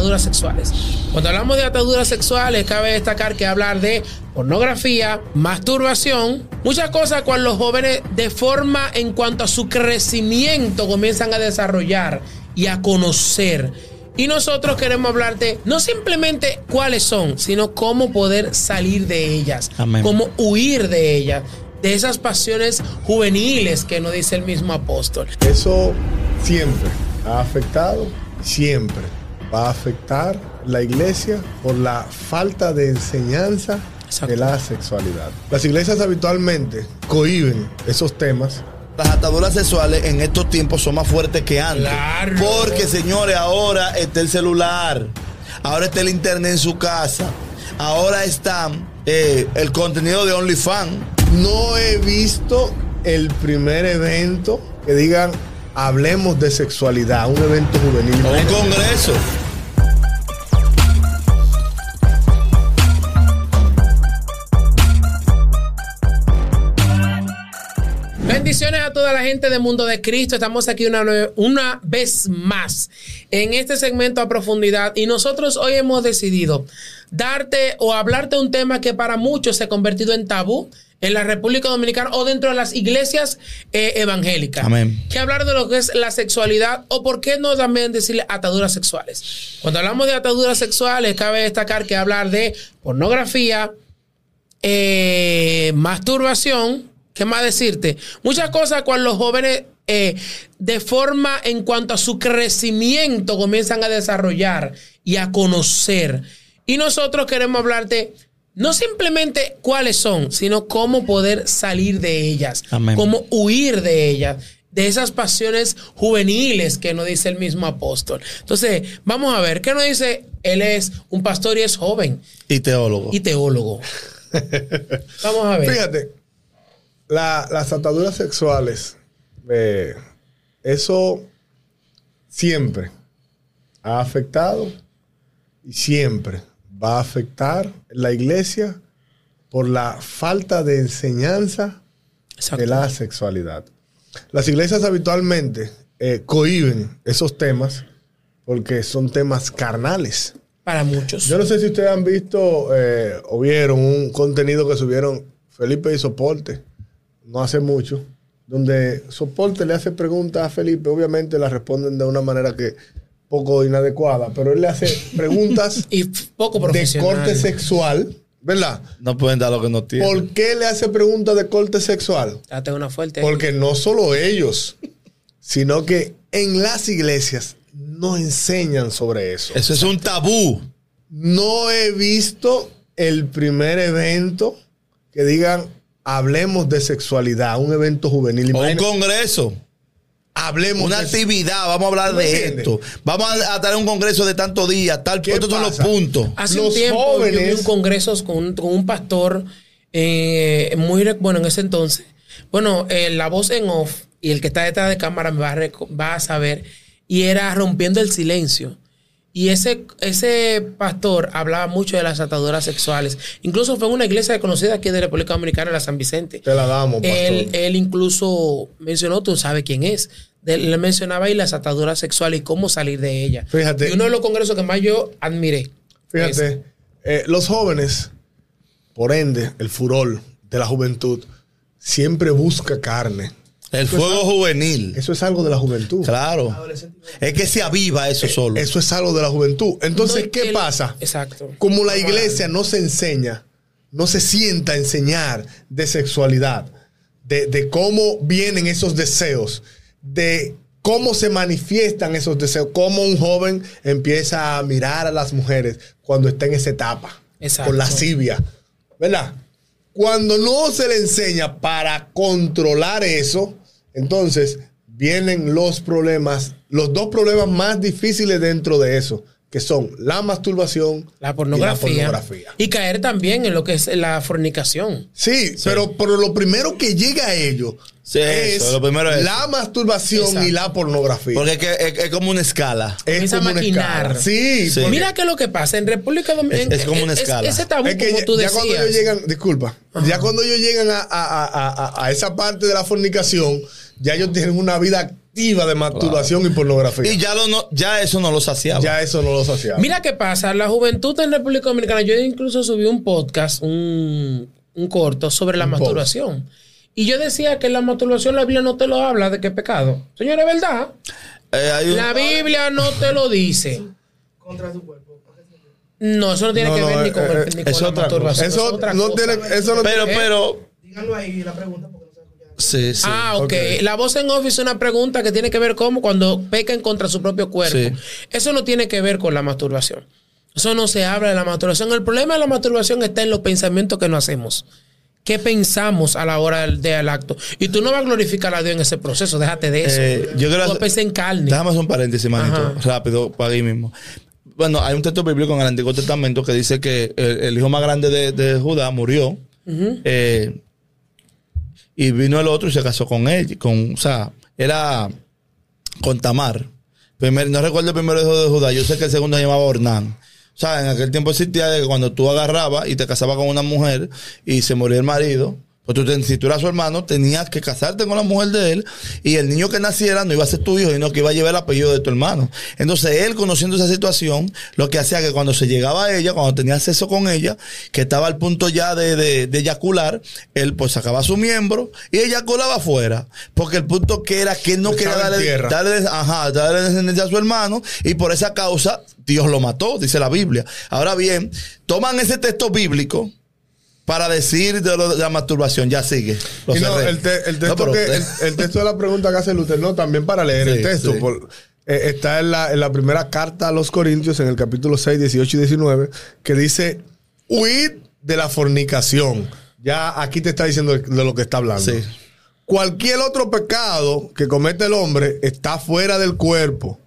ataduras sexuales. Cuando hablamos de ataduras sexuales, cabe destacar que hablar de pornografía, masturbación, muchas cosas cuando los jóvenes de forma en cuanto a su crecimiento comienzan a desarrollar y a conocer. Y nosotros queremos hablarte no simplemente cuáles son, sino cómo poder salir de ellas, Amén. cómo huir de ellas, de esas pasiones juveniles que nos dice el mismo apóstol. Eso siempre ha afectado, siempre va a afectar la iglesia por la falta de enseñanza Exacto. de la sexualidad. Las iglesias habitualmente cohiben esos temas. Las ataduras sexuales en estos tiempos son más fuertes que antes. Claro. Porque, señores, ahora está el celular, ahora está el internet en su casa, ahora está eh, el contenido de OnlyFans. No he visto el primer evento que digan hablemos de sexualidad, un evento juvenil. Un congreso. Bendiciones a toda la gente del mundo de Cristo. Estamos aquí una, una vez más en este segmento a profundidad y nosotros hoy hemos decidido darte o hablarte un tema que para muchos se ha convertido en tabú en la República Dominicana o dentro de las iglesias eh, evangélicas. Amén. Que hablar de lo que es la sexualidad o por qué no también decirle ataduras sexuales. Cuando hablamos de ataduras sexuales, cabe destacar que hablar de pornografía, eh, masturbación, ¿qué más decirte? Muchas cosas cuando los jóvenes eh, de forma en cuanto a su crecimiento comienzan a desarrollar y a conocer. Y nosotros queremos hablarte no simplemente cuáles son, sino cómo poder salir de ellas, Amén. cómo huir de ellas, de esas pasiones juveniles que nos dice el mismo apóstol. Entonces, vamos a ver, ¿qué nos dice? Él es un pastor y es joven Y teólogo. y teólogo. Vamos a ver. Fíjate, la- las ataduras sexuales, eh, eso siempre ha afectado y siempre va a afectar la iglesia por la falta de enseñanza Exacto. de la sexualidad. Las iglesias habitualmente eh, cohiben esos temas porque son temas carnales. Para muchos. Yo no sé si ustedes han visto eh, o vieron un contenido que subieron Felipe y Soporte, no hace mucho, donde Soporte le hace preguntas a Felipe, obviamente las responden de una manera que poco inadecuada, pero él le hace preguntas y poco de corte sexual, ¿verdad? No pueden dar lo que no tienen. ¿Por qué le hace preguntas de corte sexual? Date una fuerte. Porque no solo ellos, sino que en las iglesias no enseñan sobre eso. Eso es un tabú. No he visto el primer evento que digan hablemos de sexualidad, un evento juvenil. O un congreso. hablemos Una de actividad, vamos a hablar ¿No de entiendes? esto. Vamos a, a tener un congreso de tantos días, tal, ¿Qué estos son los puntos. Hace los un tiempo jóvenes- yo vi un congreso con, un- con un pastor eh, muy bueno en ese entonces. Bueno, eh, la voz en off y el que está detrás de cámara me va a, reco- va a saber. Y era rompiendo el silencio. Y ese, ese pastor hablaba mucho de las ataduras sexuales. Incluso fue en una iglesia conocida aquí de República Dominicana, la San Vicente. Te la damos, pastor. Él, él incluso mencionó, tú sabes quién es. De- le mencionaba ahí las ataduras sexuales y cómo salir de ellas. Fíjate. Y uno de los congresos que más yo admiré. Fíjate, eh, los jóvenes, por ende, el furor de la juventud, siempre busca carne. El fuego juvenil. Eso es algo de la juventud. Claro. Es que se aviva eso solo. Eso es algo de la juventud. Entonces, No, ¿qué pasa? Exacto. Como la iglesia no se enseña, no se sienta a enseñar de sexualidad, de, de cómo vienen esos deseos, de cómo se manifiestan esos deseos, cómo un joven empieza a mirar a las mujeres cuando está en esa etapa, Exacto. con lascivia, ¿verdad? Cuando no se le enseña para controlar eso, entonces vienen los problemas, los dos problemas más difíciles dentro de eso, que son la masturbación La pornografía, y la pornografía. Y caer también en lo que es la fornicación. Sí, Pero, pero lo primero que llega a ello Sí, es eso, lo primero es- la masturbación Exacto. y la pornografía. Porque es, que es, es como una escala. es como una maquinar. escala. Sí, Sí. Mira qué es lo que pasa en República Dominicana. Es- es como una escala. ese tabú, es que como ya, tú ya decías. cuando ellos llegan, disculpa, ya cuando ellos llegan a, a- a- a- a esa parte de la fornicación, ya ellos tienen una vida activa de masturbación y pornografía. Y ya, lo no, ya eso no lo saciaba. ya eso no lo saciaba. Mira qué pasa, la juventud en República Dominicana, yo incluso subí un podcast, un, un corto sobre la Un post. Y yo decía que la masturbación la Biblia no te lo habla de qué pecado. Señores, ¿verdad? Eh, hay un- La Biblia no te lo dice. contra su cuerpo. No, eso no tiene No, que no, ver ni eh, con, eh, el, ni con es la otra masturbación. eso es otra no cosa. tiene, eso no pero, tiene- pero, Díganlo ahí la pregunta porque no se escucha. Sí, sí. Ah, ok. ok. La voz en off es una pregunta que tiene que ver cómo cuando pecan contra su propio cuerpo. Sí. Eso no tiene que ver con la masturbación. Eso no se habla de la masturbación. El problema de la masturbación está en los pensamientos que no hacemos. ¿Qué pensamos a la hora del, del acto? Y tú no vas a glorificar a Dios en ese proceso. Déjate de eso. Eh, yo hacer- pensar en carne. Déjame hacer un paréntesis, manito, Ajá. rápido, para ahí mismo. Bueno, hay un texto bíblico en el Antiguo Testamento que dice que el, el hijo más grande de, de Judá murió. eh, y vino el otro y se casó con él. Con, o sea, era con Tamar. Primer- no recuerdo el primer hijo de Judá. Yo sé que el segundo se llamaba Ornán. O sea, en aquel tiempo existía de que cuando tú agarrabas y te casabas con una mujer y se moría el marido, pues tú, si tú eras su hermano, tenías que casarte con la mujer de él y el niño que naciera no iba a ser tu hijo, sino que iba a llevar el apellido de tu hermano. Entonces él, conociendo esa situación, lo que hacía que cuando se llegaba a ella, cuando tenía acceso con ella, que estaba al punto ya de, de, de eyacular, él pues sacaba su miembro y eyaculaba afuera. Porque el punto que era que él no quería darle, tierra. darle, ajá, darle descendencia a su hermano y por esa causa Dios lo mató, dice la Biblia. Ahora bien, toman ese texto bíblico para decir de, lo- de la masturbación. Ya sigue. No, el, te- el No, texto que, usted- el, el texto de la pregunta que hace Luther, no, también para leer el texto. sí. por- eh, está en la, en la primera carta a los Corintios, en el capítulo 6, 18 y 19, que dice, huid de la fornicación. Ya aquí te está diciendo de, de lo que está hablando. Sí. Cualquier otro pecado que comete el hombre está fuera del cuerpo.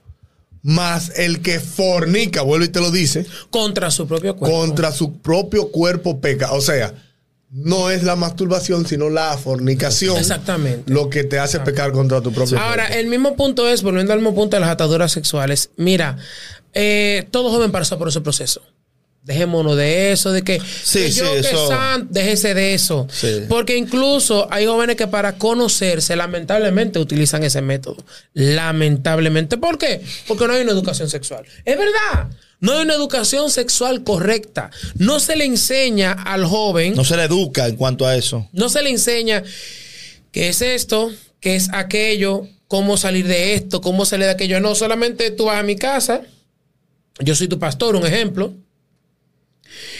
Más el que fornica, vuelve y te lo dice, Contra su propio cuerpo. contra su propio cuerpo peca. O sea, no es la masturbación, sino la fornicación. Exactamente. Lo que te hace pecar contra tu propio Ahora, cuerpo. el mismo punto es, volviendo al mismo punto de las ataduras sexuales. Mira, eh, todo joven pasa por ese proceso. Dejémonos de eso, de que, Sí, que yo sí, que eso- san- déjese de eso. Sí. Porque incluso hay jóvenes que para conocerse, lamentablemente, utilizan ese método. Lamentablemente. ¿Por qué? Porque no hay una educación sexual. Es verdad. No hay una educación sexual correcta. No se le enseña al joven no se le educa en cuanto a eso. no se le enseña qué es esto, qué es aquello, cómo salir de esto, cómo salir de aquello. No, solamente tú vas a mi casa, yo soy tu pastor, un ejemplo.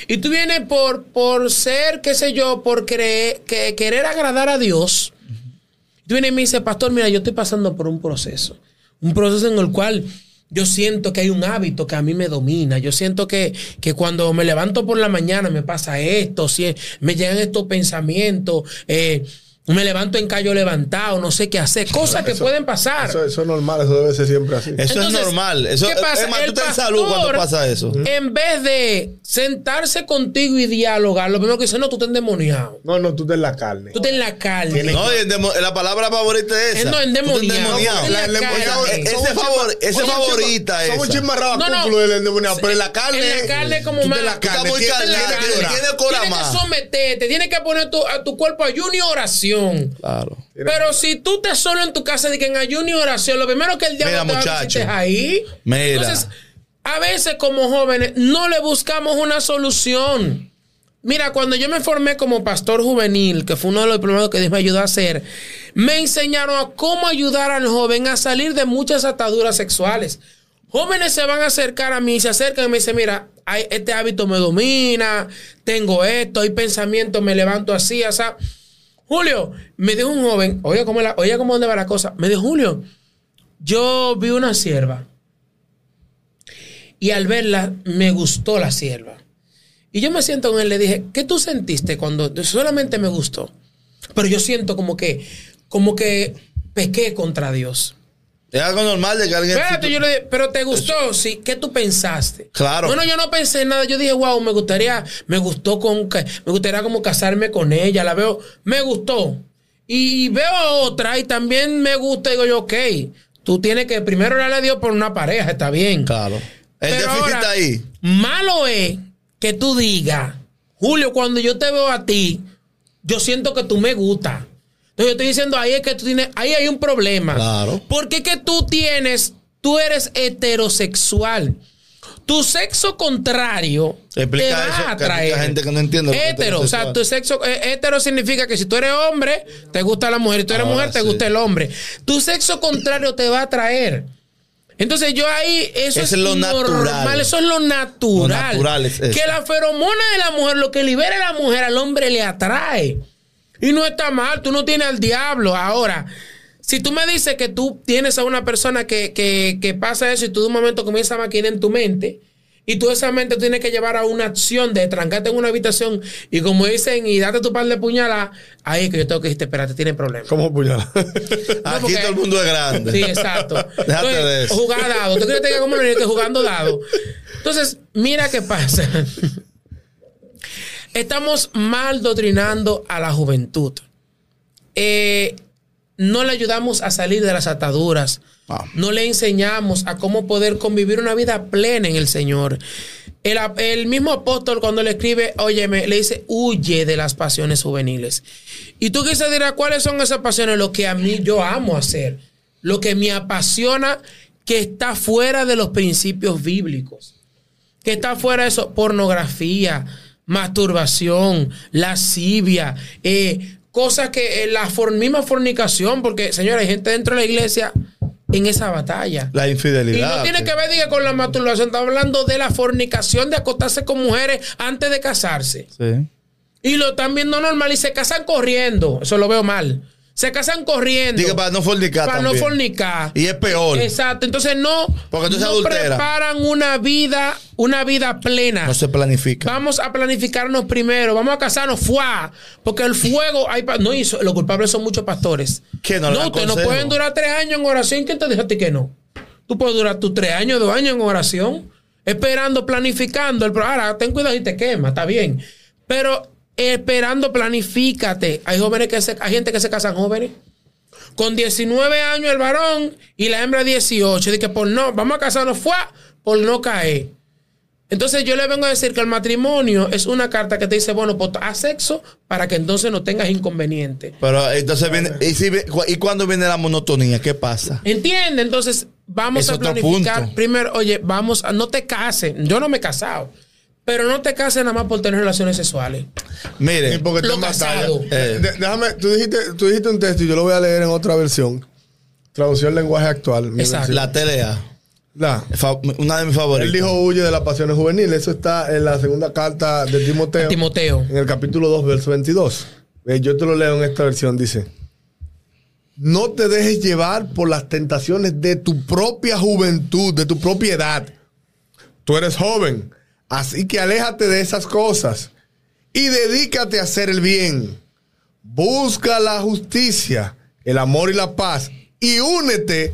Y tú vienes por, por ser, qué sé yo, por creer, que, querer agradar a Dios. Tú vienes y me dices, pastor, mira, yo estoy pasando por un proceso. Un proceso en el cual yo siento que hay un hábito que a mí me domina. Yo siento que, que cuando me levanto por la mañana me pasa esto, si me llegan estos pensamientos, eh, me levanto en callo levantado, no sé qué hacer. Cosas que Eso- pueden pasar. Eso, eso es normal, eso debe ser siempre así. Eso Entonces, es normal. Eso, ¿qué pasa? Es más, El tú estás en pastor, salud cuando pasa eso. En vez de sentarse contigo y dialogar, lo primero que dice, no, tú estás endemoniado. No, no, tú te en la carne. Tú estás en la carne. No, demo- la palabra favorita es Eh, esa. no, estás endemoniado. endemoniado. En la carne. es- Ese favor- ese favorita chisma- Somos chisme No, no. del endemoniado, pero en la carne. En la carne como tú más- la estás tiene- que someterte, tienes que poner tu- a tu cuerpo ayuno y oración. Claro. Pero si tú te solo en tu casa de que en ayuno y oración, lo primero que el diablo Mira, te va a es ahí. Mira. Entonces, a veces como jóvenes no le buscamos una solución. Mira, cuando yo me formé como pastor juvenil, que fue uno de los primeros que Dios me ayudó a hacer, me enseñaron a cómo ayudar al joven a salir de muchas ataduras sexuales. Jóvenes se van a acercar a mí, se acercan y me dicen, mira, hay- este hábito me domina, tengo esto, hay pensamientos, me levanto así, o sea, Julio, me dijo un joven, oye cómo, la, oye cómo dónde la cosa, me dijo, Julio, yo vi una sierva y al verla me gustó la sierva. Y yo me siento con él, le dije, ¿qué tú sentiste cuando solamente me gustó? Pero yo siento como que, como que pequé contra Dios. Es algo normal de que alguien. Espérate, yo le dije, pero te gustó, sí. ¿Qué tú pensaste? Claro. Bueno, yo no pensé en nada. Yo dije, wow, me gustaría, me gustó con, que- me gustaría como casarme con ella. La veo, me gustó. Y veo a otra y también me gusta. Digo yo, ok, tú tienes que primero orarle a Dios por una pareja, está bien. Claro. El Pero déficit ahora, está ahí. Malo es que tú digas, Julio, cuando yo te veo a ti, yo siento que tú me gustas. Entonces yo estoy diciendo ahí es que tú tienes, ahí hay un problema. Claro. Porque es que tú tienes, tú eres heterosexual. Tu sexo contrario Explica te va eso, a mucha gente que no entiende Hetero, o sea, tu sexo eh, hetero significa que si tú eres hombre, te gusta la mujer, y tú eres Ahora mujer, te sí. gusta el hombre. Tu sexo contrario te va a atraer. Entonces yo ahí, eso Eso es, es lo normal, natural. eso es lo natural. Lo natural es eso. que la feromona de la mujer, lo que libera a la mujer al hombre le atrae. Y no está mal, tú no tienes al diablo. Ahora, si tú me dices que tú tienes a una persona que, que, que pasa eso y tú de un momento comienza a maquinar en tu mente, y tú esa mente tienes que llevar a una acción de trancarte en una habitación y como dicen, y date tu par de puñaladas, ahí es que yo tengo que decirte, espérate, tiene problemas. ¿Cómo puñalar? Aquí todo el mundo es grande. Sí, exacto. Déjate Entonces, de eso. Jugar dado. ¿Tú crees que como niño que jugando dado? Entonces, mira qué pasa. Estamos mal doctrinando a la juventud. Eh, no le ayudamos a salir de las ataduras. Ah. No le enseñamos a cómo poder convivir una vida plena en el Señor. El mismo apóstol cuando le escribe, óyeme, le dice, huye de las pasiones juveniles. Y tú quizás dirás, ¿cuáles son esas pasiones? Lo que a mí yo amo hacer. Lo que me apasiona, que está fuera de los principios bíblicos. Que está fuera de eso, pornografía, masturbación, lascivia, eh, cosas que eh, la for- misma fornicación, porque señora, hay gente dentro de la iglesia en esa batalla. La Y infidelidad. no tiene que ver diga, con la masturbación, está hablando de la fornicación, de acostarse con mujeres antes de casarse. Sí. Y lo están viendo normal y se casan corriendo. Eso lo veo mal. Se casan corriendo. Diga para no fornicar para no fornicar. Y es peor. Exacto. Entonces no, Porque no adultera. preparan una vida, una vida plena. No se planifica. Vamos a planificarnos primero, vamos a casarnos, ¡fua! Porque el fuego, hay pa- no, so- los culpables son muchos pastores. Que no le dan ustedes no pueden durar tres años en oración. ¿Quién te dijo a ti que no? Tú puedes durar tus tres años, dos años en oración, esperando, planificando. El, ahora, ten cuidado y te quema, está bien. Pero esperando, planifícate. Hay jóvenes que se, hay gente que se casan jóvenes. Con 19 años el varón y la hembra 18. Dice que por no, vamos a casarnos, fue por no caer. Entonces yo le vengo a decir que el matrimonio es una carta que te dice, bueno, pues haz sexo para que entonces no tengas inconveniente. Pero entonces viene. ¿y, si vi- ¿Y cuando viene la monotonía? ¿Qué pasa? ¿Entiende? Entonces vamos Es a planificar. punto. Primero, oye, vamos a, no te cases. Yo no me he casado. Pero no te cases nada más por tener relaciones sexuales. Mire. Sí, porque Lo casado. Eh. Déjame, tú dijiste, tú dijiste un texto y yo lo voy a leer en otra versión. Traducción lenguaje actual. Exacto. versión. La TLA. La. Una de mis favoritas. Él dijo huye de las pasiones juveniles. Eso está en la segunda carta de Timoteo. Timoteo. En el capítulo 2, verso 22. Eh, yo te lo leo en esta versión. Dice: No te dejes llevar por las tentaciones de tu propia juventud, de tu propia edad. Tú eres joven, así que aléjate de esas cosas y dedícate a hacer el bien. Busca la justicia, el amor y la paz y únete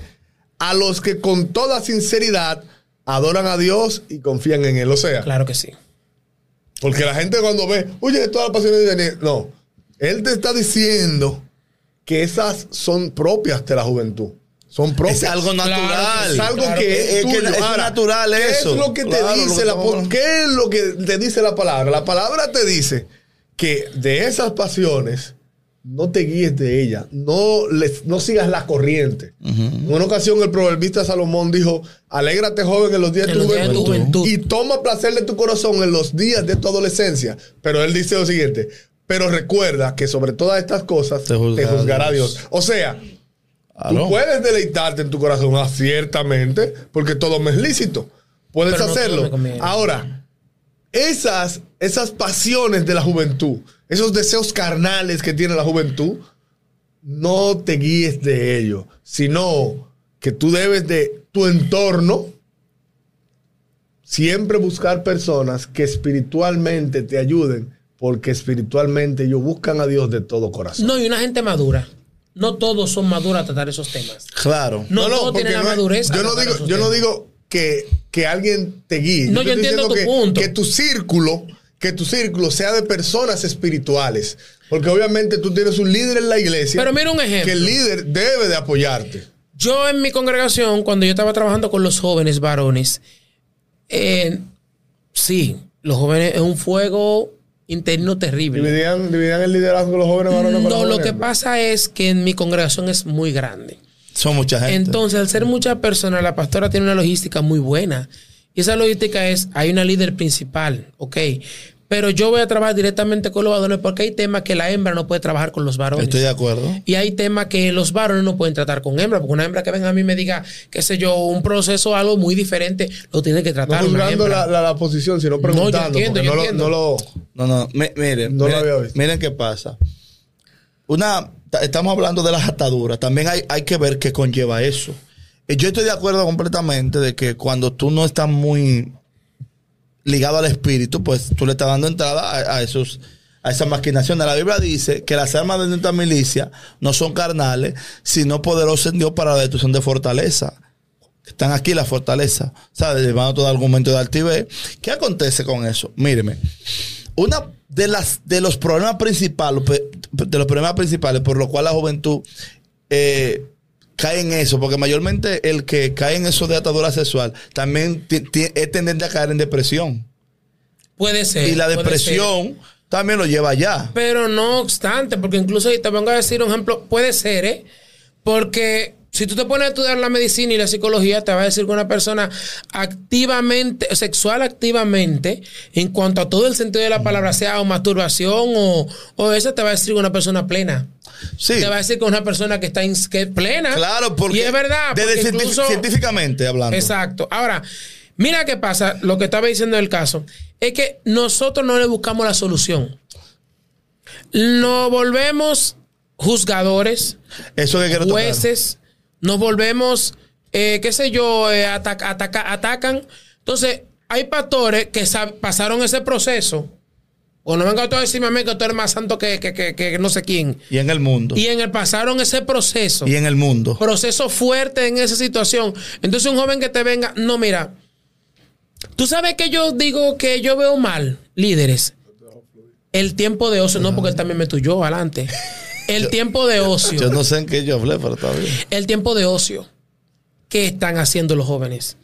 a los que con toda sinceridad adoran a Dios y confían en Él. O sea, Claro que sí. porque la gente cuando ve, oye, todas las pasiones de Daniel. No. Él te está diciendo que esas son propias de la juventud. Son propias. Es algo natural. Es algo Claro que es, que es natural ¿qué eso. es lo que te Claro, lo dice que la estamos ¿Por qué es lo que te dice la palabra? La palabra te dice que de esas pasiones no te guíes de ellas. No, les, no sigas la corriente. En una ocasión el proverbista Salomón dijo, alégrate joven en los días de En tu juventud juventud. y toma placer de tu corazón en los días de tu adolescencia. Pero él dice lo siguiente, pero recuerda que sobre todas estas cosas Te te juzgará juzgará, Dios. Dios. O sea, Aló. tú puedes deleitarte en tu corazón, ah, ciertamente, porque todo me es lícito. Puedes Pero hacerlo. Ahora, esas, esas pasiones de la juventud, esos deseos carnales que tiene la juventud, no te guíes de ellos, sino que tú debes de tu entorno siempre buscar personas que espiritualmente te ayuden, porque espiritualmente ellos buscan a Dios de todo corazón. No, y una gente madura. No todos son maduros a tratar esos temas. Claro. No, todos porque tienen la no madurez. Yo no digo, no que, que alguien te guíe. No, yo entiendo tu que, punto. Que tu círculo, que tu círculo sea de personas espirituales. Porque obviamente tú tienes un líder en la iglesia. Pero mira un ejemplo. Que el líder debe de apoyarte. Yo en mi congregación, cuando yo estaba trabajando con los jóvenes varones, eh, sí, los jóvenes es un fuego interno terrible. Dividían, dividían el liderazgo de los jóvenes varones No, lo que pasa es que en mi congregación es muy grande. Son mucha gente. Entonces, al ser muchas personas, la pastora tiene una logística muy buena. Y esa logística es, hay una líder principal, ok. Pero yo voy a trabajar directamente con los varones porque hay temas que la hembra no puede trabajar con los varones. Estoy de acuerdo. Y hay temas que los varones no pueden tratar con hembra, porque una hembra que venga a mí y me diga, qué sé yo, un proceso algo muy diferente, lo tiene que No tratar una juzgando la, la, la posición, sino yo preguntando. entiendo, porque yo no, lo, entiendo. no lo. No, no, mi- miren, No lo miren, había visto. miren qué pasa. Una, ta- estamos hablando de las ataduras. También hay, hay que ver qué conlleva eso. Eh, Yo estoy de acuerdo completamente de que cuando tú no estás muy ligado al espíritu, pues tú le estás dando entrada a, a esos a esas maquinaciones. La Biblia dice que las armas de nuestra milicia no son carnales, sino poderosas en Dios para la destrucción de fortaleza. Están aquí las fortalezas, ¿sabes? Llevando todo argumento de altivez. ¿Qué acontece con eso? Míreme. Una de las de los problemas principales, de los problemas principales por los cuales la juventud eh, cae en eso, porque mayormente el que cae en eso de atadura sexual también es tendente a caer en depresión. Puede ser. y la depresión también lo lleva allá. Pero no obstante, porque incluso ahí te vengo a decir un ejemplo, puede ser, ¿eh? Porque si tú te pones a estudiar la medicina y la psicología, te va a decir que una persona activamente, sexual activamente, en cuanto a todo el sentido de la palabra, sea o masturbación o, o eso, te va a decir que una persona plena. Sí. Te va a decir que una persona que está ins- que es plena. Claro, porque Y es verdad. desde incluso- científicamente hablando. Exacto. Ahora, mira qué pasa, lo que estaba diciendo el caso, es que nosotros no le buscamos la solución. Nos volvemos juzgadores, Eso que jueces, nos volvemos, eh, qué sé yo, eh, ataca- ataca- atacan. Entonces, hay pastores que pasaron ese proceso. O no venga tú a decirme a mí que tú eres más santo que, que- que- que no sé quién. Y en el mundo. Y en el pasaron ese proceso Y en el mundo. proceso fuerte en esa situación. Entonces un joven que te venga, no, mira, tú sabes que yo digo que yo veo mal, líderes, el tiempo de ocio, no porque él también me tuyó adelante, el tiempo de ocio, Yo no sé en qué yo hablé, pero está bien. el tiempo de ocio, ¿qué están haciendo los jóvenes?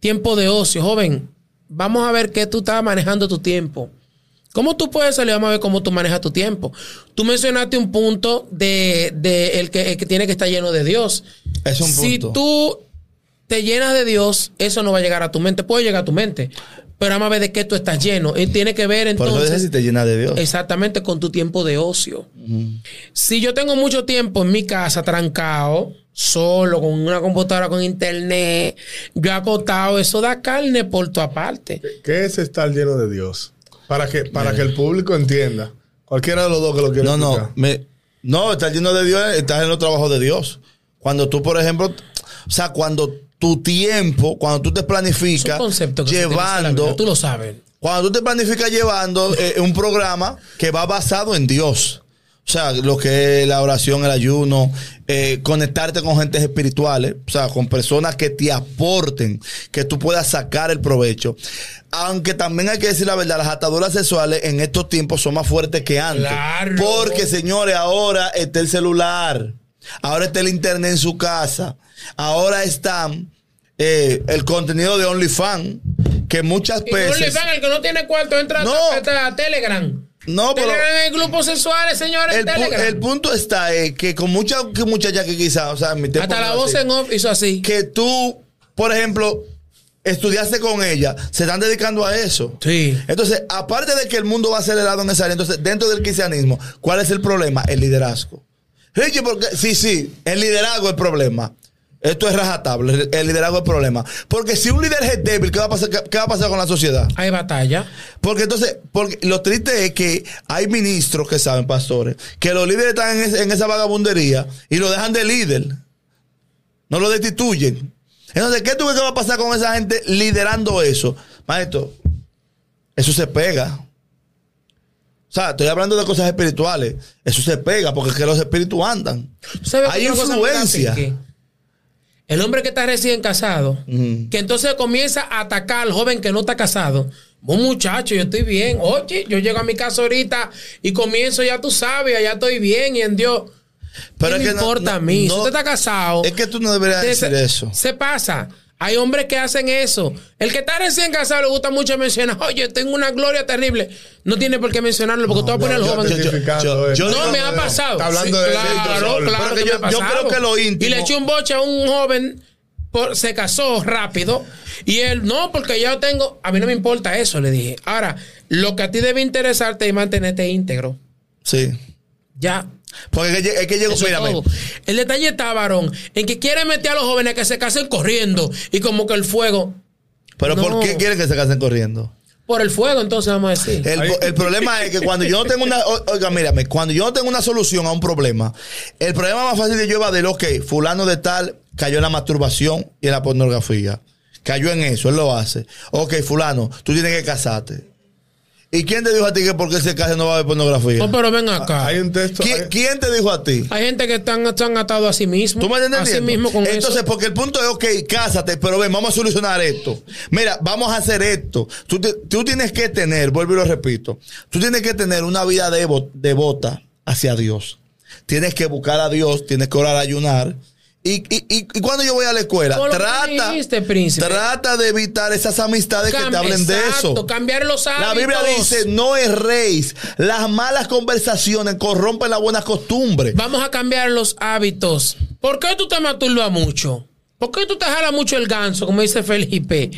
Tiempo de ocio, joven, vamos a ver qué tú estás manejando tu tiempo. ¿Cómo tú puedes salir? Vamos a ver cómo tú manejas tu tiempo. Tú mencionaste un punto de, de el, que, el que tiene que estar lleno de Dios. Es un Si punto. tú te llenas de Dios, eso no va a llegar a tu mente. Puede llegar a tu mente. Pero vamos a ver de qué tú estás lleno. Y tiene que ver Por eso entonces si te llena de Dios. exactamente con tu tiempo de ocio. Si yo tengo mucho tiempo en mi casa trancado, solo, con una computadora con internet, yo acostado, eso da carne por tu aparte. ¿Qué es estar lleno de Dios? Para que, para que el público entienda. Cualquiera de los dos que lo quiera No, no, me- no, estás lleno de Dios, estás en los trabajos de Dios. Cuando tú, por ejemplo, o sea, cuando tu tiempo, cuando tú te planificas llevando, tú lo sabes. cuando tú te planificas llevando eh, un programa que va basado en Dios. O sea, lo que es la oración, el ayuno, eh, conectarte con gentes espirituales, o sea, con personas que te aporten, que tú puedas sacar el provecho. Aunque también hay que decir la verdad, las ataduras sexuales en estos tiempos son más fuertes que antes. Claro. Porque, señores, ahora está el celular, ahora está el internet en su casa, ahora está eh, el contenido de OnlyFans, que muchas veces... van, el que no tiene cuarto, entra No. a, a- Telegram. No, pero... Telegram en grupos sexuales, señores, El, pu- el punto está eh, que con muchas que muchachas que quizás, o sea, mi Hasta la voz así, en off hizo así. que tú, por ejemplo, estudiaste con ella, se están dedicando a eso. Sí. Entonces, aparte de que el mundo va acelerado en esa área, entonces, dentro del cristianismo, ¿cuál es el problema? El liderazgo. Ricky, porque, sí, sí, el liderazgo es el problema. Esto es rajatable, el- liderazgo es el problema. Porque si un líder es débil, ¿qué va a pasar, qué- va a pasar con la sociedad? Hay batalla. Porque entonces, porque lo triste es que hay ministros que saben, pastores, que los líderes están en esa vagabundería y lo dejan de líder. No lo destituyen. Entonces, ¿qué tú crees que va a pasar con esa gente liderando eso? Maestro, eso se pega. O sea, estoy hablando de cosas espirituales. Eso se pega porque es que los espíritus andan. ¿Sabes Hay influencia. El hombre que está recién casado, que entonces comienza a atacar al joven que no está casado. Un muchacho, yo estoy bien. Oye, yo llego a mi casa ahorita y comienzo, ya tú sabes, ya estoy bien y en Dios. Pero ¿Qué es me que no- importa no- a mí? no- si usted está casado. Es que tú no deberías decir eso. Se pasa. Hay hombres que hacen eso. El que está recién casado le gusta mucho mencionar, oye, tengo una gloria terrible. No tiene por qué mencionarlo porque tú vas a poner al joven. yo- yo- no, me ha pasado. Está hablando Sí, de claro, Claro, claro porque que yo- me ha yo pasado. creo que lo íntimo- Y le eché un boche a un joven, por- se casó rápido. Y él, no, porque yo tengo. A mí no me importa eso, le dije. Ahora, lo que a ti debe interesarte es mantenerte íntegro. Sí. Ya. Porque es que, es que llegó, Eso es mírame, todo. El detalle está, varón, en que quiere meter a los jóvenes que se casen corriendo y como que el fuego. pero ¿por qué quieren que se casen corriendo? Por el fuego, entonces vamos a decir. El, el problema es que cuando yo no tengo una. Oiga, mírame, cuando yo no tengo una solución a un problema, el problema más fácil de yo evadir, ok, fulano de tal cayó en la masturbación y en la pornografía. Cayó en eso, él lo hace. Ok, fulano, tú tienes que casarte. ¿Y quién te dijo a ti que porque se case no va a haber pornografía? No, pero ven acá. Hay un texto. ¿Quién, hay- quién te dijo a ti? Hay gente que están, están atados a sí mismo. ¿Tú me estás A sí mismo con Entonces, eso. porque el punto es, ok, cásate, pero ven, vamos a solucionar esto. Mira, vamos a hacer esto. Tú, te- tú tienes que tener, vuelvo y lo repito, tú tienes que tener una vida devo- devota hacia Dios. Tienes que buscar a Dios, tienes que orar, ayunar. Y, y, y, y cuando yo voy a la escuela, trata, dijiste, trata de evitar esas amistades que te hablen de eso. cambiar los hábitos. La Biblia dice, no erréis. Las malas conversaciones corrompen las buenas costumbres. Vamos a cambiar los hábitos. ¿Por qué tú te masturbas mucho? ¿Por qué tú te jalas mucho el ganso, como dice Felipe?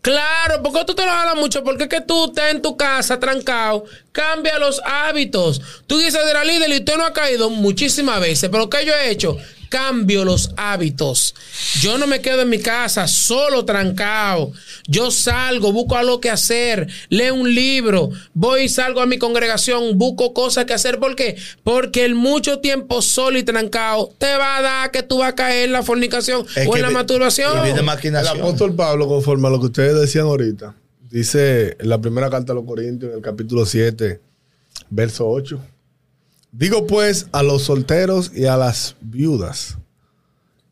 Claro, ¿por qué tú te lo jalas mucho? Porque es que tú estás en tu casa trancado. Cambia los hábitos. Tú dices de la líder y usted no ha caído muchísimas veces. Pero ¿qué yo he hecho? Cambio los hábitos. Yo no me quedo en mi casa solo trancado. Yo salgo, busco algo que hacer, leo un libro, voy y salgo a mi congregación, busco cosas que hacer. ¿Por qué? Porque el mucho tiempo solo y trancado te va a dar que tú vas a caer en la fornicación Es o en la vi- masturbación. El apóstol Pablo, conforme a lo que ustedes decían ahorita, dice en la primera carta a los Corintios, en el capítulo 7, verso 8. Digo pues a los solteros y a las viudas,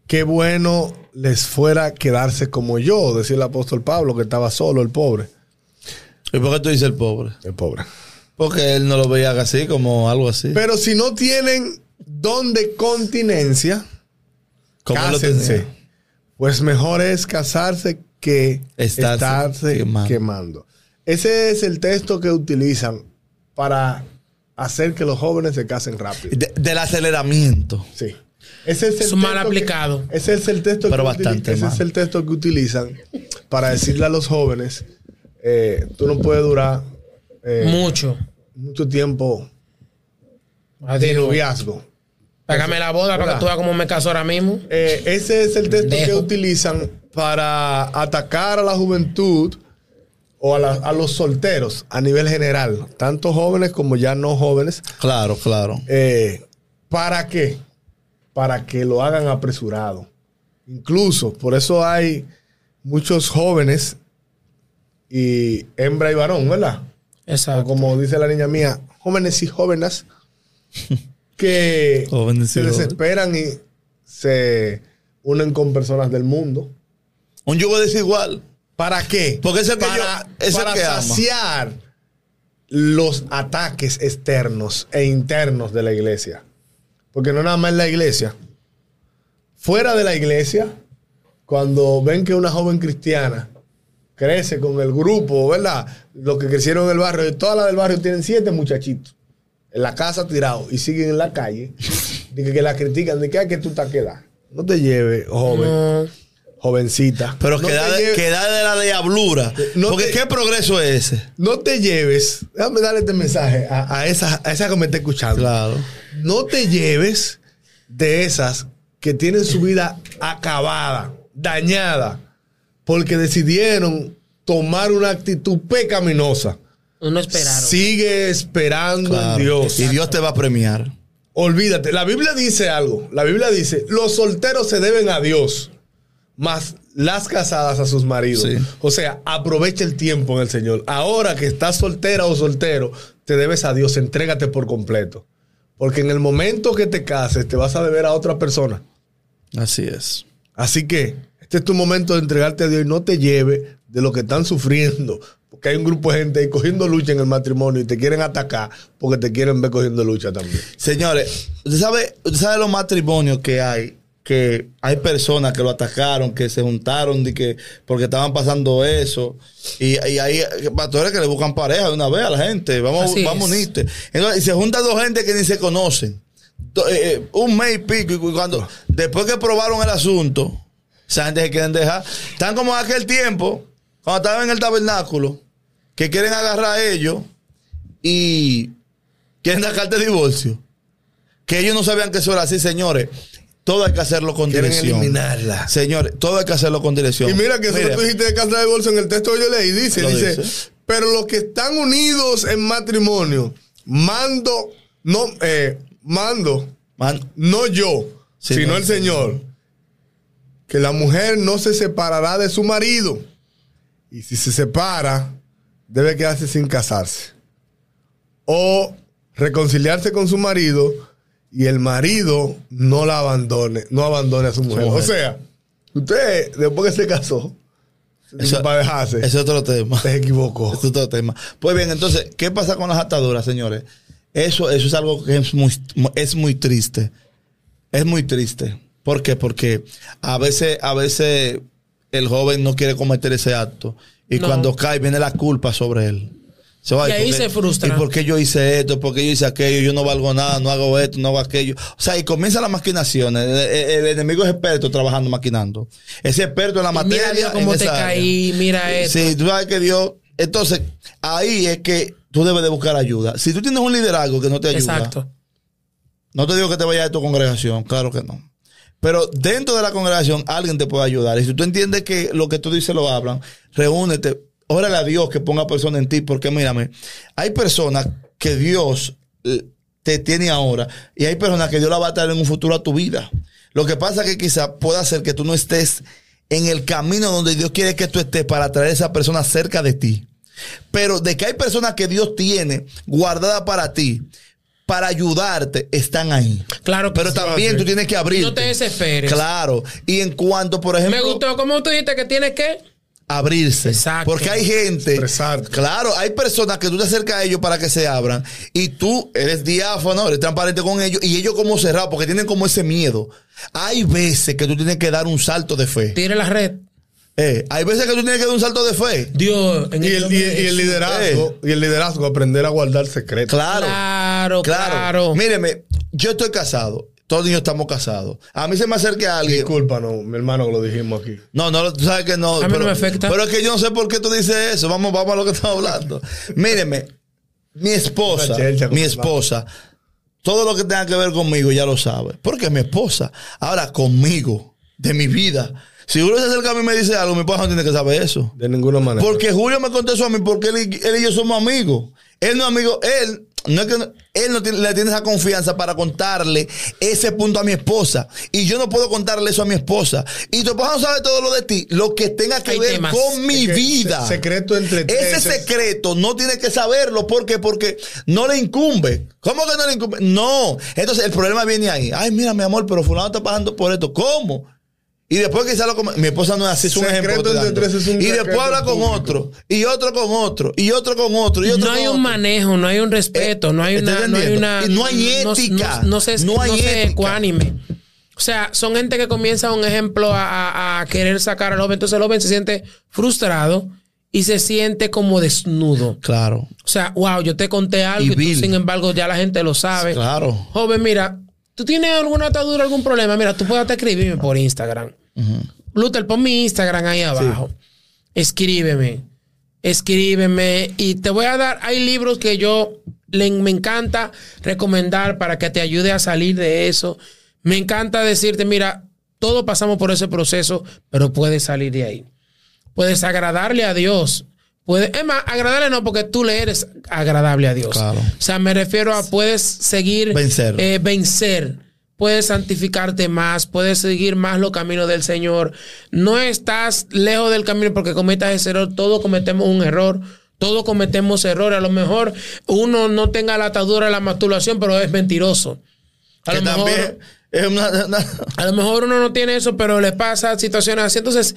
qué bueno les fuera quedarse como yo, decía el apóstol Pablo, que estaba solo, el pobre. ¿Y por qué tú dices el pobre? El pobre. Porque él no lo veía así, como algo así. Pero si no tienen don de continencia, lo tenía. Pues mejor es casarse que Estarse estarse, quemando. quemando. Ese es el texto que utilizan para hacer que los jóvenes se casen rápido. De- del aceleramiento. Sí. Ese es el Es mal texto aplicado. Que, ese es el texto Pero que bastante ese es el texto que utilizan para decirle a los jóvenes, eh, tú no puedes durar eh, Mucho. mucho tiempo de noviazgo. Págame la boda para que tú veas cómo me caso ahora mismo. Eh, ese es el texto que utilizan para atacar a la juventud o a, la- a los solteros a nivel general, tanto jóvenes como ya no jóvenes. Claro, claro. Eh, ¿Para qué? Para que lo hagan apresurado. Incluso, por eso hay muchos jóvenes y hembra y varón, ¿verdad? O Exacto. como dice la niña mía, jóvenes y jóvenes que Jóvenes y se jóvenes. desesperan y se unen con personas del mundo. Un yugo desigual. ¿Para qué? Porque es el que para, yo- es el para que ama. saciar los ataques externos e internos de la iglesia. Porque no nada más en la iglesia. Fuera de la iglesia, cuando ven que una joven cristiana crece con el grupo, ¿verdad? Los que crecieron en el barrio, y todas las del barrio tienen siete muchachitos en la casa tirados y siguen en la calle, de que, que la critican, de que, "Ay, que tú te quedas. No te lleves, joven, No. Jovencita. Pero no que, da te de, lleves- que da de la diablura. No Porque te- ¿qué progreso es ese? no te lleves, déjame darle este mensaje a, a esa, a esa que me está escuchando. Claro. No te lleves de esas que tienen su vida acabada, dañada, porque decidieron tomar una actitud pecaminosa. No esperaron. Sigue esperando claro. en Dios. Y Dios te va a premiar. Olvídate, la Biblia dice algo. La Biblia dice, los solteros se deben a Dios, más las casadas a sus maridos. Sí. O sea, aprovecha el tiempo en el Señor. Ahora que estás soltera o soltero, te debes a Dios, entrégate por completo. Porque en el momento que te cases, te vas a deber a otra persona. Así es. Así que este es tu momento de entregarte a Dios y no te lleve de lo que están sufriendo. Porque hay un grupo de gente ahí cogiendo lucha en el matrimonio y te quieren atacar porque te quieren ver cogiendo lucha también. Señores, ¿usted sabe, usted sabe los matrimonios que hay que hay personas que lo atacaron, que se juntaron de que, porque estaban pasando eso. Y, y hay pastores que le buscan pareja de una vez a la gente. Vamos, Así vamos unirte. Entonces, y se juntan dos gente que ni se conocen. Do- eh, eh, un mes y pico. Y cuando, después que probaron el asunto, esa gente se quieren dejar. Están como en aquel tiempo, cuando estaban en el tabernáculo, que quieren agarrar a ellos y quieren dar carta de divorcio. Que ellos no sabían que eso era así, señores. Todo hay que hacerlo con Quieren dirección. eliminarla. Señores, todo hay que hacerlo con dirección. Y mira que eso que tú dijiste de casa de bolsa en el texto que yo leí, dice, Lo dice, dice. pero los que están unidos en matrimonio, mando, no, eh, mando, man, no yo, Sí, sino no. el Señor, que la mujer no se separará de su marido. Y si se separa, debe quedarse sin casarse. O reconciliarse con su marido y el marido no la abandone, no abandone a su mujer. mujer. O sea, usted, después que se casó, Eso- para dejarse, ese es otro tema. se equivocó. Es otro tema. Pues bien, entonces, ¿qué pasa con las ataduras, señores? Eso, eso es algo que es muy, es muy triste. Es muy triste. ¿Por qué? Porque a veces, a veces el joven no quiere cometer ese acto. Y No. cuando cae, viene la culpa sobre él. Se va, Y ahí ¿por qué- se frustra. ¿Y por qué yo hice esto? ¿Por qué yo hice aquello? Yo no valgo nada, no hago esto, no hago aquello. O sea, y comienzan las maquinaciones. El, el- el enemigo es experto trabajando, maquinando. Es experto en la materia. Mira Dios cómo te esa área. caí, mira esto. Sí, tú sabes que Dios. Entonces, ahí es que tú debes de buscar ayuda. Si tú tienes un liderazgo que no te ayuda, Exacto. no te digo que te vayas de tu congregación, claro que no. Pero dentro de la congregación alguien te puede ayudar. Y si tú entiendes que lo que tú dices lo hablan, reúnete, órale a Dios que ponga personas en ti, porque mírame, hay personas que Dios eh, te tiene ahora y hay personas que Dios la va a traer en un futuro a tu vida. Lo que pasa es que quizá pueda ser que tú no estés en el camino donde Dios quiere que tú estés para traer a esa persona cerca de ti. Pero de que hay personas que Dios tiene guardadas para ti, para ayudarte, están ahí. Claro que Pero sí. también tú tienes que abrir. No te desesperes. Claro. Y en cuanto, por ejemplo, Me gustó. ¿Cómo tú dijiste que tienes que? Abrirse. Exacto. Porque hay gente. Expresarte. Claro, hay personas que tú te acercas a ellos para que se abran. Y tú eres diáfano, eres transparente con ellos. Y ellos como cerrados, porque tienen como ese miedo. Hay veces que tú tienes que dar un salto de fe. Tire la red. Eh, hay veces que tú tienes que dar un salto de fe. Dios. en Y el y- de y el liderazgo, y el liderazgo, aprender a guardar secretos. Claro. Claro, claro. Míreme, yo estoy casado. Todos niños estamos casados. A mí se me acerca alguien. Disculpa, no, mi hermano que lo dijimos aquí. No, no, tú sabes que no. A mí no me afecta. Pero es que yo no sé por qué tú dices eso. Vamos, vamos a lo que estamos hablando. Míreme, mi esposa, mi esposa, todo lo que tenga que ver conmigo ya lo sabe. Porque es mi esposa. Ahora, conmigo, de mi vida. Si Julio se acerca a mí y me dice algo, mi esposa no tiene que saber eso. De ninguna manera. Porque Julio me contó eso a mí porque él, y- él y yo somos amigos. Él no es amigo, él no es que no- él no tiene, le tiene esa confianza para contarle ese punto a mi esposa. Y yo no puedo contarle eso a mi esposa. Y tu esposa no sabe todo lo de ti. Lo que tenga que Hay ver temas. con mi Es que vida. se- secreto entre Ese secreto no tiene que saberlo. ¿Por qué? Porque no le incumbe. ¿Cómo que no le incumbe? No. Entonces el problema viene ahí. Ay, mira, mi amor, pero fulano está pasando por esto. ¿Cómo? Y después quizá lo come- Mi esposa no es así, es un Secreto ejemplo. que estoy entre dando. tres es un y después habla con público. otro, y otro con otro, y otro con otro, y otro No hay con un otro. manejo, no hay un respeto, Eh, no hay ¿estás una, no hay una, no hay ética. no, no se, No hay no se ética. ecuánime. O sea, son gente que comienza un ejemplo a, a- a querer sacar al joven, entonces el joven se siente frustrado y se siente como desnudo. Claro, O sea, wow, yo te conté algo Y y, tú, sin embargo ya la gente lo sabe. claro. Joven, mira, tú tienes alguna atadura, algún problema, mira, tú puedes escribirme por Instagram. Luther, pon mi Instagram ahí abajo. Escríbeme. Escríbeme. Y te voy a dar, hay libros que yo le, me encanta recomendar para que te ayude a salir de eso. Me encanta decirte, mira, todos pasamos por ese proceso, pero puedes salir de ahí. Puedes agradarle a Dios. Puedes, es más, agradarle no, porque tú le eres agradable a Dios. Claro. O sea, me refiero a puedes seguir Vencer. eh, vencer. Puedes santificarte más, puedes seguir más los caminos del Señor. No estás lejos del camino porque cometas ese error. Todos cometemos un error. Todos cometemos errores. A lo mejor uno no tenga la atadura de la masturbación, pero es mentiroso. A Que lo mejor, también es una, una- a lo mejor uno no tiene eso, pero le pasa situaciones así. Entonces,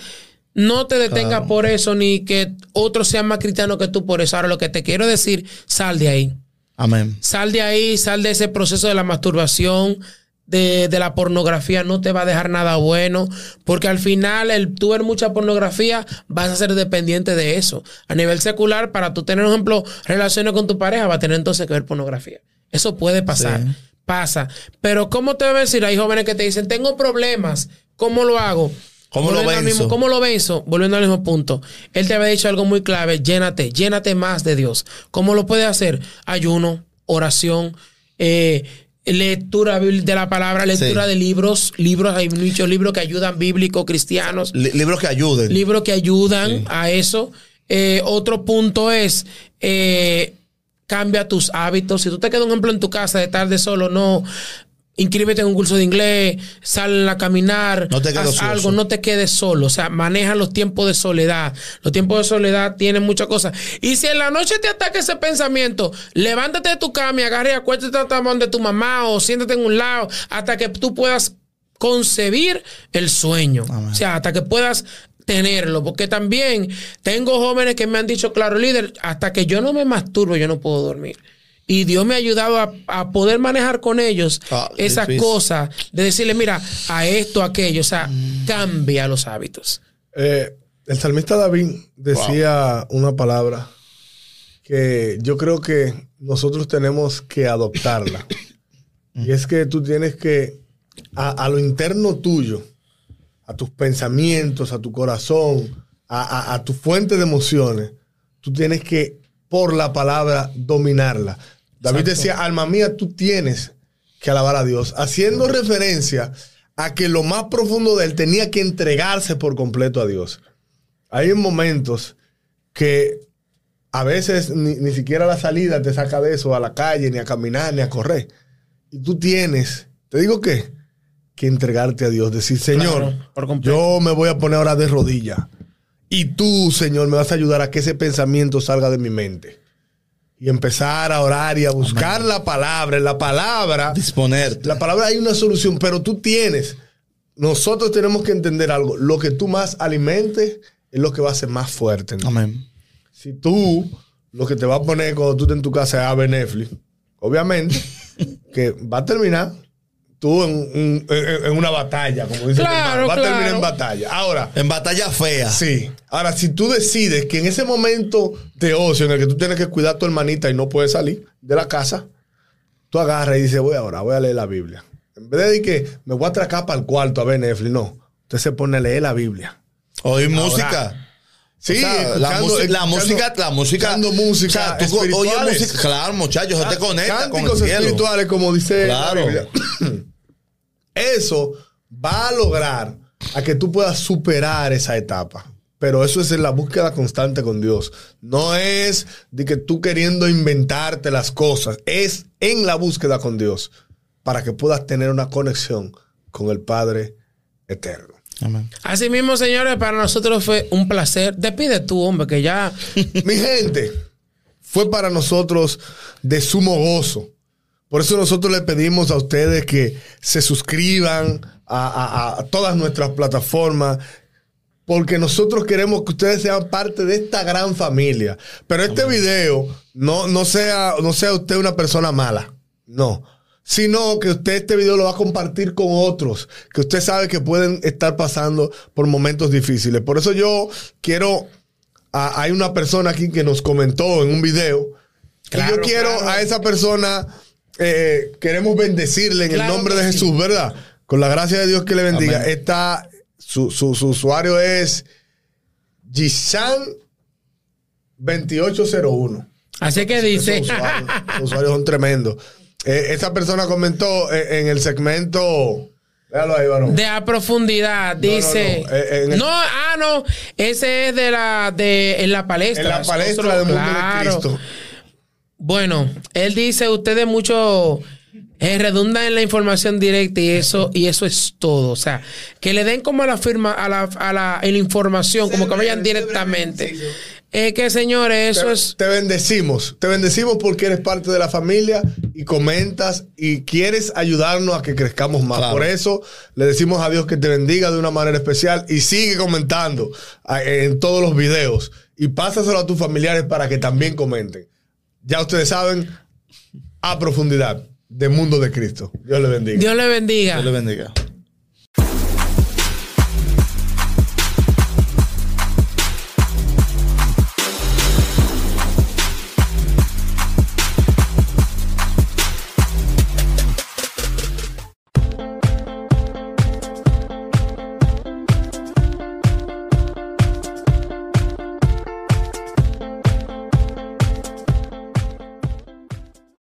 no te detengas Claro. por eso, ni que otros sean más cristianos que tú por eso. Ahora, lo que te quiero decir, sal de ahí. Amén. Sal de ahí, sal de ese proceso de la masturbación. De, de la pornografía no te va a dejar nada bueno, porque al final el tú ver mucha pornografía vas a ser dependiente de eso. A nivel secular, para tú tener, por ejemplo, relaciones con tu pareja, va a tener entonces que ver pornografía. Eso puede pasar, Sí. pasa. Pero ¿cómo te debe decir? Hay jóvenes que te dicen, tengo problemas, ¿cómo lo hago? ¿Cómo lo Volviendo venzo? mismo- ¿Cómo lo venzo? Volviendo al mismo punto. Él te había dicho algo muy clave, llénate, llénate más de Dios. ¿Cómo lo puedes hacer? Ayuno, oración, eh, lectura de la palabra, lectura Sí. de libros, libros, hay muchos libros que ayudan bíblicos, cristianos, Li- libros que ayuden. libros que ayudan a eso. Eh, otro punto es eh, cambia tus hábitos. Si tú te quedas, un ejemplo, en tu casa de tarde solo, no. Inscríbete en un curso de inglés, sal a caminar, No haz ocioso. algo, no te quedes solo. O sea, maneja los tiempos de soledad. Los tiempos de soledad tienen muchas cosas. Y si en la noche te ataca ese pensamiento, levántate de tu cama y agarre y acuéstate de tu mamá o siéntate en un lado hasta que tú puedas concebir el sueño. O sea, hasta que puedas tenerlo. Porque también tengo jóvenes que me han dicho, claro, líder, hasta que yo no me masturbo, yo no puedo dormir. Y Dios me ha ayudado a, a poder manejar con ellos Ah, esas cosas, de decirle, mira, a esto, a aquello, o sea, cambia los hábitos. Eh, el salmista David decía una palabra que yo creo que nosotros tenemos que adoptarla. y es que tú tienes que, a, a lo interno tuyo, a tus pensamientos, a tu corazón, a, a- a tu fuente de emociones, tú tienes que, por la palabra, dominarla. David Exacto. decía, alma mía, tú tienes que alabar a Dios, haciendo referencia a que lo más profundo de él tenía que entregarse por completo a Dios. Hay momentos que a veces ni, ni siquiera la salida te saca de eso, a la calle, ni a caminar, ni a correr. Y tú tienes, te digo que, que entregarte a Dios, decir, Señor, Claro, yo me voy a poner ahora de rodillas. Y tú, Señor, me vas a ayudar a que ese pensamiento salga de mi mente. Y empezar a orar y a buscar la palabra. La palabra, Disponer. la palabra hay una solución, pero tú tienes. Nosotros tenemos que entender algo. Lo que tú más alimentes es lo que va a ser más fuerte. ¿no? Amén. Si tú lo que te va a poner cuando tú estés en tu casa es a ver Netflix, obviamente que va a terminar tú en, un- en- en una batalla, como dice Claro. Va a terminar en batalla. Ahora, En batalla fea. Sí. Ahora, si tú decides que en ese momento de ocio en el que tú tienes que cuidar a tu hermanita y no puedes salir de la casa, tú agarras y dices, voy ahora, voy a leer la Biblia. En vez de que me voy a atracar para el cuarto a ver Netflix, no. Usted se pone a leer la Biblia. Oír música. Sí, O sea, la, música, la música, la música. O sea, tú oyes música. Claro, muchachos, eso te conecta con el cielo. espirituales, como dice Claro. la Biblia. Eso va a lograr a que tú puedas superar esa etapa. Pero eso es en la búsqueda constante con Dios. No es de que tú queriendo inventarte las cosas. Es en la búsqueda con Dios para que puedas tener una conexión con el Padre eterno. Amén. Así mismo, señores, para nosotros fue un placer. Despide tú, hombre, que ya. Mi gente, fue para nosotros de sumo gozo. Por eso nosotros le pedimos a ustedes que se suscriban a, a- a todas nuestras plataformas, porque nosotros queremos que ustedes sean parte de esta gran familia. Pero este video no, no, sea, no sea usted una persona mala, no. Sino que usted este video lo va a compartir con otros que usted sabe que pueden estar pasando por momentos difíciles. Por eso yo quiero a- hay una persona aquí que nos comentó en un video. Claro, y yo quiero claro. a esa persona, eh, queremos bendecirle en Claro el nombre de sí. Jesús, ¿verdad? Con la gracia de Dios que le bendiga. Amén. Está, su, su- su usuario es Gishan 2801. Así que dice. Esos usuarios, esos usuarios son tremendos. Eh, esa persona comentó eh, en el segmento. Ahí, varón. De a profundidad, no, dice. no. Eh, el- No, ah, no. Ese es de la, de, en la palestra. En la palestra del mundo claro. de Cristo. Bueno, él dice, ustedes mucho eh, redundan en la información directa y eso, y eso es todo. O sea, que le den como a la firma, a la, a la, en la información, como que vayan directamente. Es que señores, eso te, es. te bendecimos. Te bendecimos porque eres parte de la familia y comentas y quieres ayudarnos a que crezcamos más. Claro. Por eso le decimos a Dios que te bendiga de una manera especial y sigue comentando ah, en todos los videos y pásaselo a tus familiares para que también comenten. Ya ustedes saben, a profundidad. de Mundo de Cristo. Dios le bendiga. Dios le bendiga. Dios le bendiga.